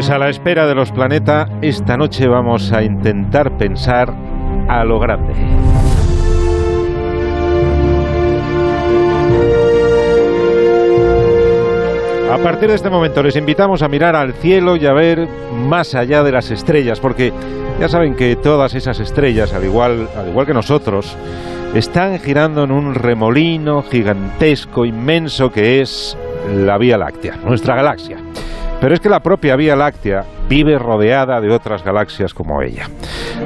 Pues a la espera de los planetas, esta noche vamos a intentar pensar a lo grande. A partir de este momento les invitamos a mirar al cielo y a ver más allá de las estrellas, porque ya saben que todas esas estrellas, al igual, al igual que nosotros, están girando en un remolino gigantesco, inmenso que es la Vía Láctea, nuestra galaxia. Pero es que la propia Vía Láctea vive rodeada de otras galaxias como ella.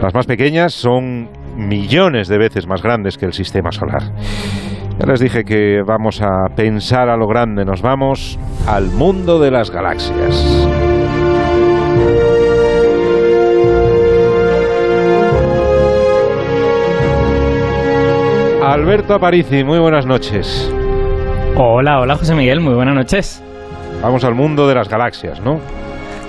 Las más pequeñas son millones de veces más grandes que el Sistema Solar. Ya les dije que vamos a pensar a lo grande, nos vamos al mundo de las galaxias. Alberto Aparici, muy buenas noches. Hola, hola José Miguel, muy buenas noches. Vamos al mundo de las galaxias, ¿no?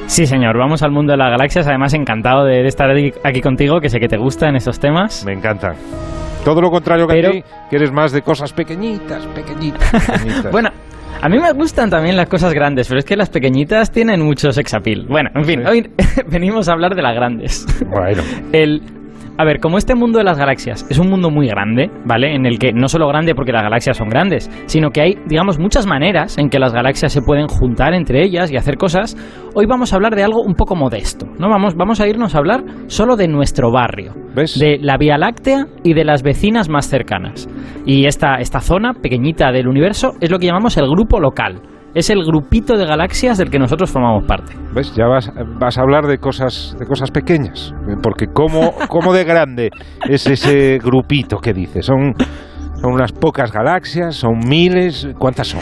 Sí, señor, vamos al mundo de las galaxias. Además, encantado de, estar aquí contigo, que sé que te gustan esos temas. Me encantan. Todo lo contrario que a ti, que eres más de cosas pequeñitas, pequeñitas, pequeñitas. bueno, a mí me gustan también las cosas grandes, pero es que las pequeñitas tienen mucho sex appeal. Bueno, en fin, hoy venimos a hablar de las grandes. Bueno. El, a ver, como este mundo de las galaxias es un mundo muy grande, ¿vale? En el que no solo grande porque las galaxias son grandes, sino que hay, digamos, muchas maneras en que las galaxias se pueden juntar entre ellas y hacer cosas, hoy vamos a hablar de algo un poco modesto, ¿no? Vamos, vamos a irnos a hablar solo de nuestro barrio, ¿Ves? de la Vía Láctea y de las vecinas más cercanas. Y esta, esta zona pequeñita del universo es lo que llamamos el grupo local es el grupito de galaxias del que nosotros formamos parte. ¿Ves? Ya vas, vas a hablar de cosas, de cosas pequeñas, porque ¿cómo, cómo de grande es ese grupito que dices? ¿Son, ¿Son unas pocas galaxias? ¿Son miles? ¿Cuántas son?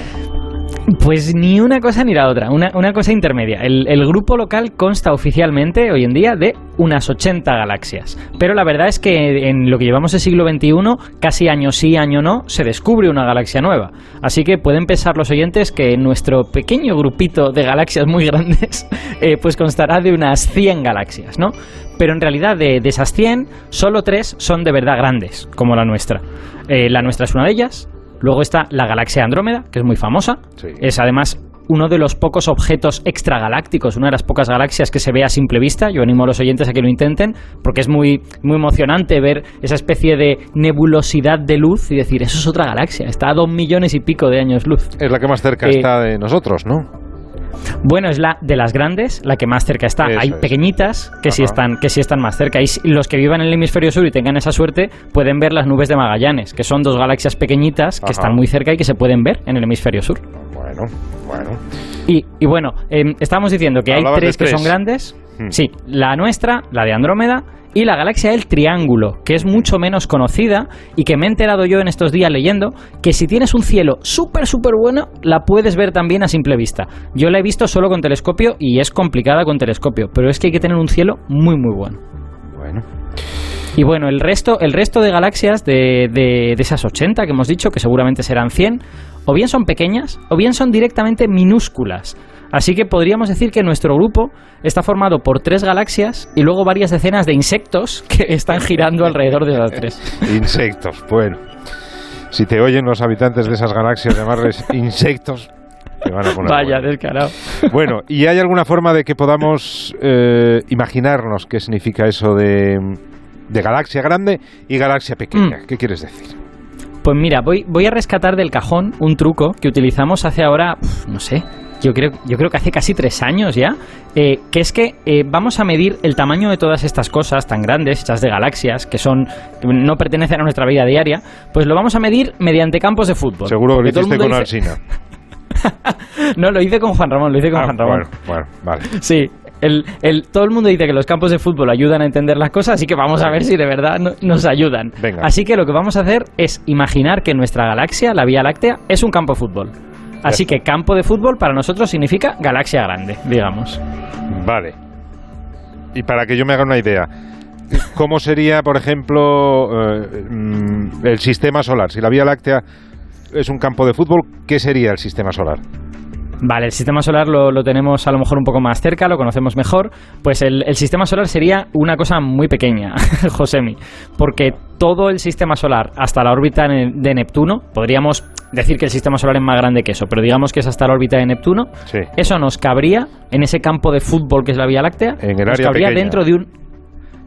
Pues ni una cosa ni la otra, una, cosa intermedia. El, grupo local consta oficialmente hoy en día de unas 80 galaxias. Pero la verdad es que en lo que llevamos el siglo XXI, casi año sí, año no, se descubre una galaxia nueva. Así que pueden pensar los oyentes que nuestro pequeño grupito de galaxias muy grandes, eh, pues constará de unas 100 galaxias, ¿no? Pero en realidad de, esas 100, solo 3 son de verdad grandes, como la nuestra. Eh, la nuestra es una de ellas, Luego está la galaxia Andrómeda, que es muy famosa. Es además uno de los pocos objetos extragalácticos, una de las pocas galaxias que se ve a simple vista. Yo animo a los oyentes a que lo intenten, porque es muy, muy emocionante ver esa especie de nebulosidad de luz y decir, eso es otra galaxia, está a dos millones y pico de años luz. Es la que más cerca eh, está de nosotros, ¿no? Bueno, es la de las grandes, la que más cerca está. Hay pequeñitas que sí, están, que sí están más cerca. Y los que vivan en el hemisferio sur y tengan esa suerte pueden ver las nubes de Magallanes, que son dos galaxias pequeñitas que están muy cerca y que se pueden ver en el hemisferio sur. Bueno, bueno. Y, y bueno, eh, estábamos diciendo que hay tres, que son grandes. Hmm. Sí, la nuestra, la de Andrómeda, y la galaxia del Triángulo, que es mucho menos conocida y que me he enterado yo en estos días leyendo que si tienes un cielo súper, súper bueno, la puedes ver también a simple vista. Yo la he visto solo con telescopio y es complicada con telescopio, pero es que hay que tener un cielo muy, muy bueno. Bueno. Y bueno, el resto, el resto de galaxias de, de, de esas 80 que hemos dicho, que seguramente serán 100, o bien son pequeñas o bien son directamente minúsculas. Así que podríamos decir que nuestro grupo está formado por tres galaxias y luego varias decenas de insectos que están girando alrededor de las tres. Insectos, bueno. Si te oyen los habitantes de esas galaxias llamarles insectos, te van a poner Vaya, descarado. Bueno, ¿y hay alguna forma de que podamos eh, imaginarnos qué significa eso de, galaxia grande y galaxia pequeña? Mm. ¿Qué quieres decir? Pues mira, voy, voy a rescatar del cajón un truco que utilizamos hace ahora, no sé, yo creo, yo creo que hace casi tres años ya, eh, que es que eh, vamos a medir el tamaño de todas estas cosas tan grandes, hechas de galaxias, que son no pertenecen a nuestra vida diaria, pues lo vamos a medir mediante campos de fútbol. Seguro que lo hiciste con Alsina. no, lo hice con Juan Ramón, lo hice con ah, Juan Ramón. Bueno, vale. Sí, el, el, todo el mundo dice que los campos de fútbol ayudan a entender las cosas, así que vamos a ver si de verdad nos ayudan. Así que lo que vamos a hacer es imaginar que nuestra galaxia, la Vía Láctea, es un campo de fútbol. Así que campo de fútbol para nosotros significa galaxia grande, digamos. Vale. Y para que yo me haga una idea, ¿cómo sería, por ejemplo, eh, mm, el sistema solar? Si la Vía Láctea es un campo de fútbol, ¿qué sería el sistema solar? Vale, el sistema solar lo, tenemos a lo mejor un poco más cerca, lo conocemos mejor. Pues el, el sistema solar sería una cosa muy pequeña, Josemi, porque todo el sistema solar hasta la órbita de Neptuno, podríamos decir que el sistema solar es más grande que eso, pero digamos que es hasta la órbita de Neptuno. Sí. Eso nos cabría en ese campo de fútbol que es la Vía Láctea. En el nos área cabría pequeña. dentro de un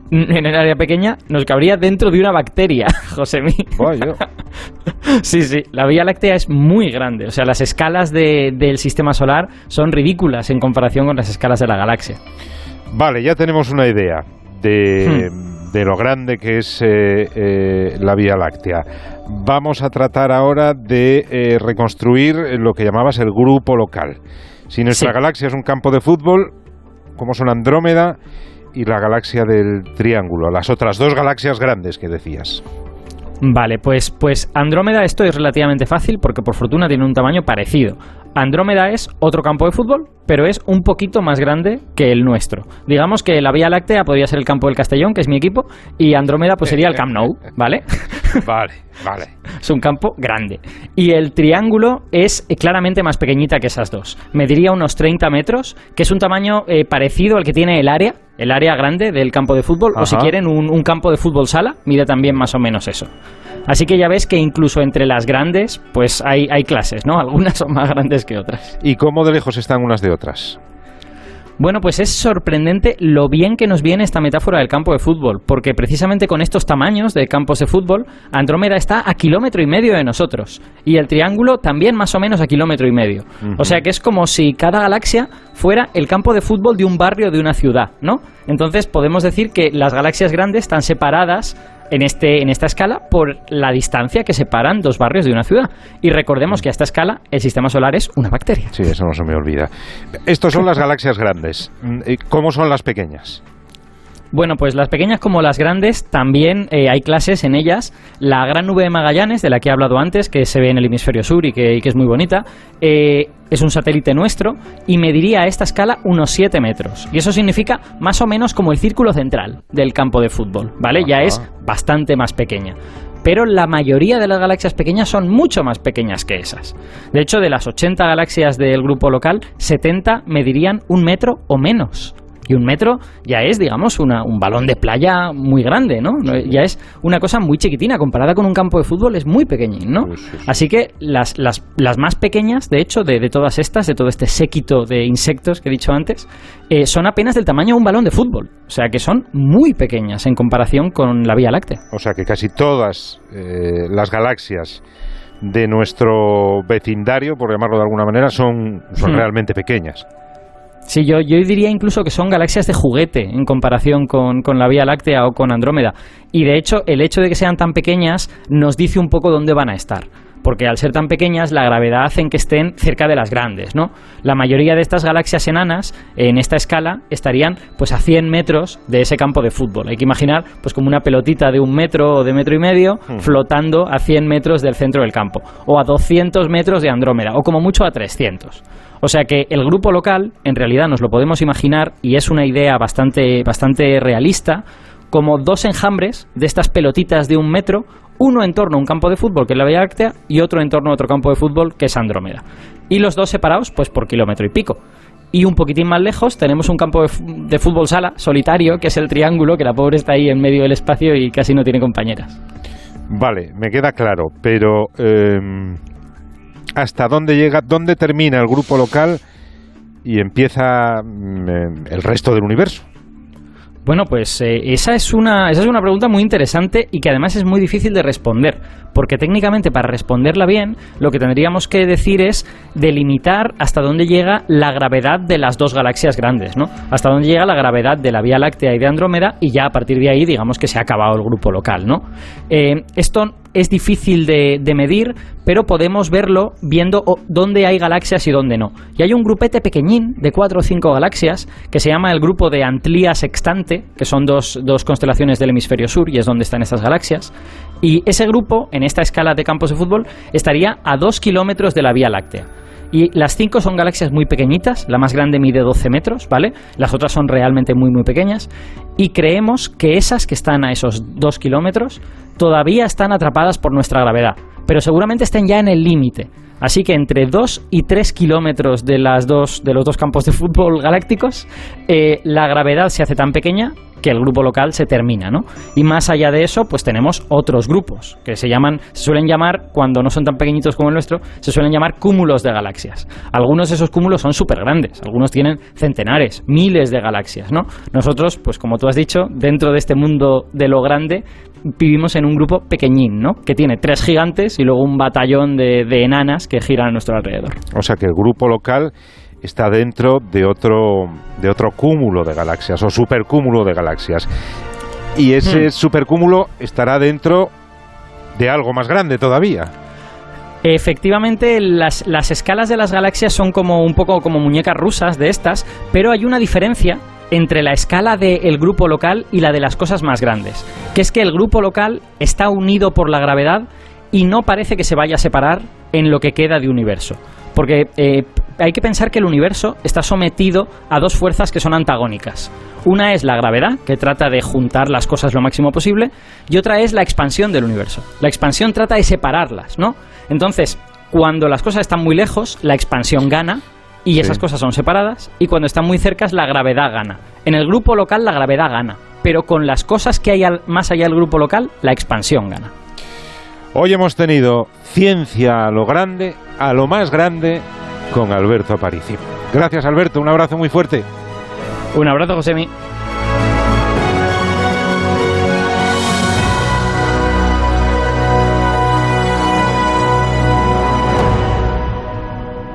en el área pequeña nos cabría dentro de una bacteria, José Vaya. Sí, sí, la Vía Láctea es muy grande. O sea, las escalas de- del sistema solar son ridículas en comparación con las escalas de la galaxia. Vale, ya tenemos una idea de, Hmm. De lo grande que es eh, eh, la Vía Láctea. Vamos a tratar ahora de eh, reconstruir lo que llamabas el grupo local. Si nuestra Sí. galaxia es un campo de fútbol, como son Andrómeda y la galaxia del Triángulo, las otras dos galaxias grandes que decías. Vale, pues, pues Andrómeda esto es relativamente fácil porque por fortuna tiene un tamaño parecido. Andrómeda es otro campo de fútbol, pero es un poquito más grande que el nuestro. Digamos que la Vía Láctea podría ser el campo del Castellón, que es mi equipo, y Andrómeda pues sería el Camp Nou, ¿vale? Vale, vale. es un campo grande. Y el triángulo es claramente más pequeñita que esas dos. Mediría unos 30 metros, que es un tamaño eh, parecido al que tiene el área, el área grande del campo de fútbol, o si quieren un, un campo de fútbol sala, mide también más o menos eso. Así que ya ves que incluso entre las grandes, pues hay, hay clases, ¿no? Algunas son más grandes que otras. ¿Y cómo de lejos están unas de otras? Bueno, pues es sorprendente lo bien que nos viene esta metáfora del campo de fútbol, porque precisamente con estos tamaños de campos de fútbol, Andrómeda está a kilómetro y medio de nosotros, y el triángulo también más o menos a kilómetro y medio. O sea que es como si cada galaxia fuera el campo de fútbol de un barrio de una ciudad, ¿no? Entonces podemos decir que las galaxias grandes están separadas en, este, en esta escala por la distancia que separan dos barrios de una ciudad. Y recordemos que a esta escala el sistema solar es una bacteria. Sí, eso no se me olvida. Estos son las galaxias grandes. Mm, ¿y ¿Cómo son las pequeñas? Bueno, pues las pequeñas como las grandes, también eh, hay clases en ellas. La gran nube de Magallanes, de la que he hablado antes, que se ve en el hemisferio sur y que, y que es muy bonita, eh, es un satélite nuestro y mediría a esta escala unos 7 metros. Y eso significa más o menos como el círculo central del campo de fútbol, ¿vale? Ya es bastante más pequeña. Pero la mayoría de las galaxias pequeñas son mucho más pequeñas que esas. De hecho, de las 80 galaxias del grupo local, 70 medirían un metro o menos. Y un metro ya es, digamos, una- un balón de playa muy grande, ¿no? Ya es una cosa muy chiquitina. Comparada con un campo de fútbol es muy pequeñín, ¿no? Sí, sí, sí. Así que las, las, las más pequeñas, de hecho, de, de todas estas, de todo este séquito de insectos que he dicho antes, eh, son apenas del tamaño de un balón de fútbol. O sea que son muy pequeñas en comparación con la Vía Láctea. O sea que casi todas eh, las galaxias de nuestro vecindario, por llamarlo de alguna manera, son, son Hmm. realmente pequeñas. Sí, yo, yo diría incluso que son galaxias de juguete en comparación con, con la Vía Láctea o con Andrómeda. Y de hecho, el hecho de que sean tan pequeñas nos dice un poco dónde van a estar. Porque al ser tan pequeñas, la gravedad hace que estén cerca de las grandes, ¿no? La mayoría de estas galaxias enanas, en esta escala, estarían pues a 100 metros de ese campo de fútbol. Hay que imaginar pues como una pelotita de un metro o de metro y medio Hmm. flotando a 100 metros del centro del campo. O a 200 metros de Andrómeda. O como mucho a 300. O sea que el grupo local, en realidad nos lo podemos imaginar, y es una idea bastante, bastante realista, como dos enjambres de estas pelotitas de un metro, uno en torno a un campo de fútbol, que es la Vía Láctea, y otro en torno a otro campo de fútbol, que es Andrómeda. Y los dos separados, pues por kilómetro y pico. Y un poquitín más lejos tenemos un campo de fútbol sala solitario, que es el triángulo, que la pobre está ahí en medio del espacio y casi no tiene compañeras. Vale, me queda claro, pero eh, ¿hasta dónde llega, dónde termina el grupo local y empieza mm, eh, el resto del universo? Bueno, pues eh, esa, es una, esa es una pregunta muy interesante y que además es muy difícil de responder, porque técnicamente para responderla bien lo que tendríamos que decir es delimitar hasta dónde llega la gravedad de las dos galaxias grandes, ¿no? Hasta dónde llega la gravedad de la Vía Láctea y de Andrómeda y ya a partir de ahí digamos que se ha acabado el grupo local, ¿no? Eh, esto es difícil de, de medir, pero podemos verlo viendo dónde hay galaxias y dónde no. Y hay un grupete pequeñín de cuatro o cinco galaxias que se llama el grupo de Antlia Sextante, que son dos, dos constelaciones del hemisferio sur y es donde están estas galaxias. Y ese grupo, en esta escala de campos de fútbol, estaría a dos kilómetros de la Vía Láctea. Y las cinco son galaxias muy pequeñitas, la más grande mide 12 metros, ¿vale? Las otras son realmente muy, muy pequeñas. Y creemos que esas que están a esos dos kilómetros todavía están atrapadas por nuestra gravedad, pero seguramente estén ya en el límite. Así que entre 2 y 3 kilómetros de, las dos, de los dos campos de fútbol galácticos, eh, la gravedad se hace tan pequeña que el grupo local se termina, ¿no? Y más allá de eso, pues tenemos otros grupos que se llaman, se suelen llamar, cuando no son tan pequeñitos como el nuestro, se suelen llamar cúmulos de galaxias. Algunos de esos cúmulos son súper grandes, algunos tienen centenares, miles de galaxias, ¿no? Nosotros, pues como tú has dicho, dentro de este mundo de lo grande, vivimos en un grupo pequeñín, ¿no? Que tiene tres gigantes y luego un batallón de, de enanas que giran a nuestro alrededor. O sea que el grupo local está dentro de otro, de otro cúmulo de galaxias o supercúmulo de galaxias. Y ese Hmm. supercúmulo estará dentro de algo más grande todavía. Efectivamente, las, las escalas de las galaxias son como un poco como muñecas rusas de estas, pero hay una diferencia entre la escala del grupo local y la de las cosas más grandes, que es que el grupo local está unido por la gravedad y no parece que se vaya a separar en lo que queda de universo. Porque eh, hay que pensar que el universo está sometido a dos fuerzas que son antagónicas. Una es la gravedad, que trata de juntar las cosas lo máximo posible, y otra es la expansión del universo. La expansión trata de separarlas, ¿no? Entonces, cuando las cosas están muy lejos, la expansión gana y esas cosas son separadas, y cuando están muy cercas, la gravedad gana. En el grupo local, la gravedad gana, pero con las cosas que hay al- más allá del grupo local, la expansión gana. Hoy hemos tenido ciencia a lo grande, a lo más grande, con Alberto Aparici. Gracias Alberto, un abrazo muy fuerte. Un abrazo, Josemi.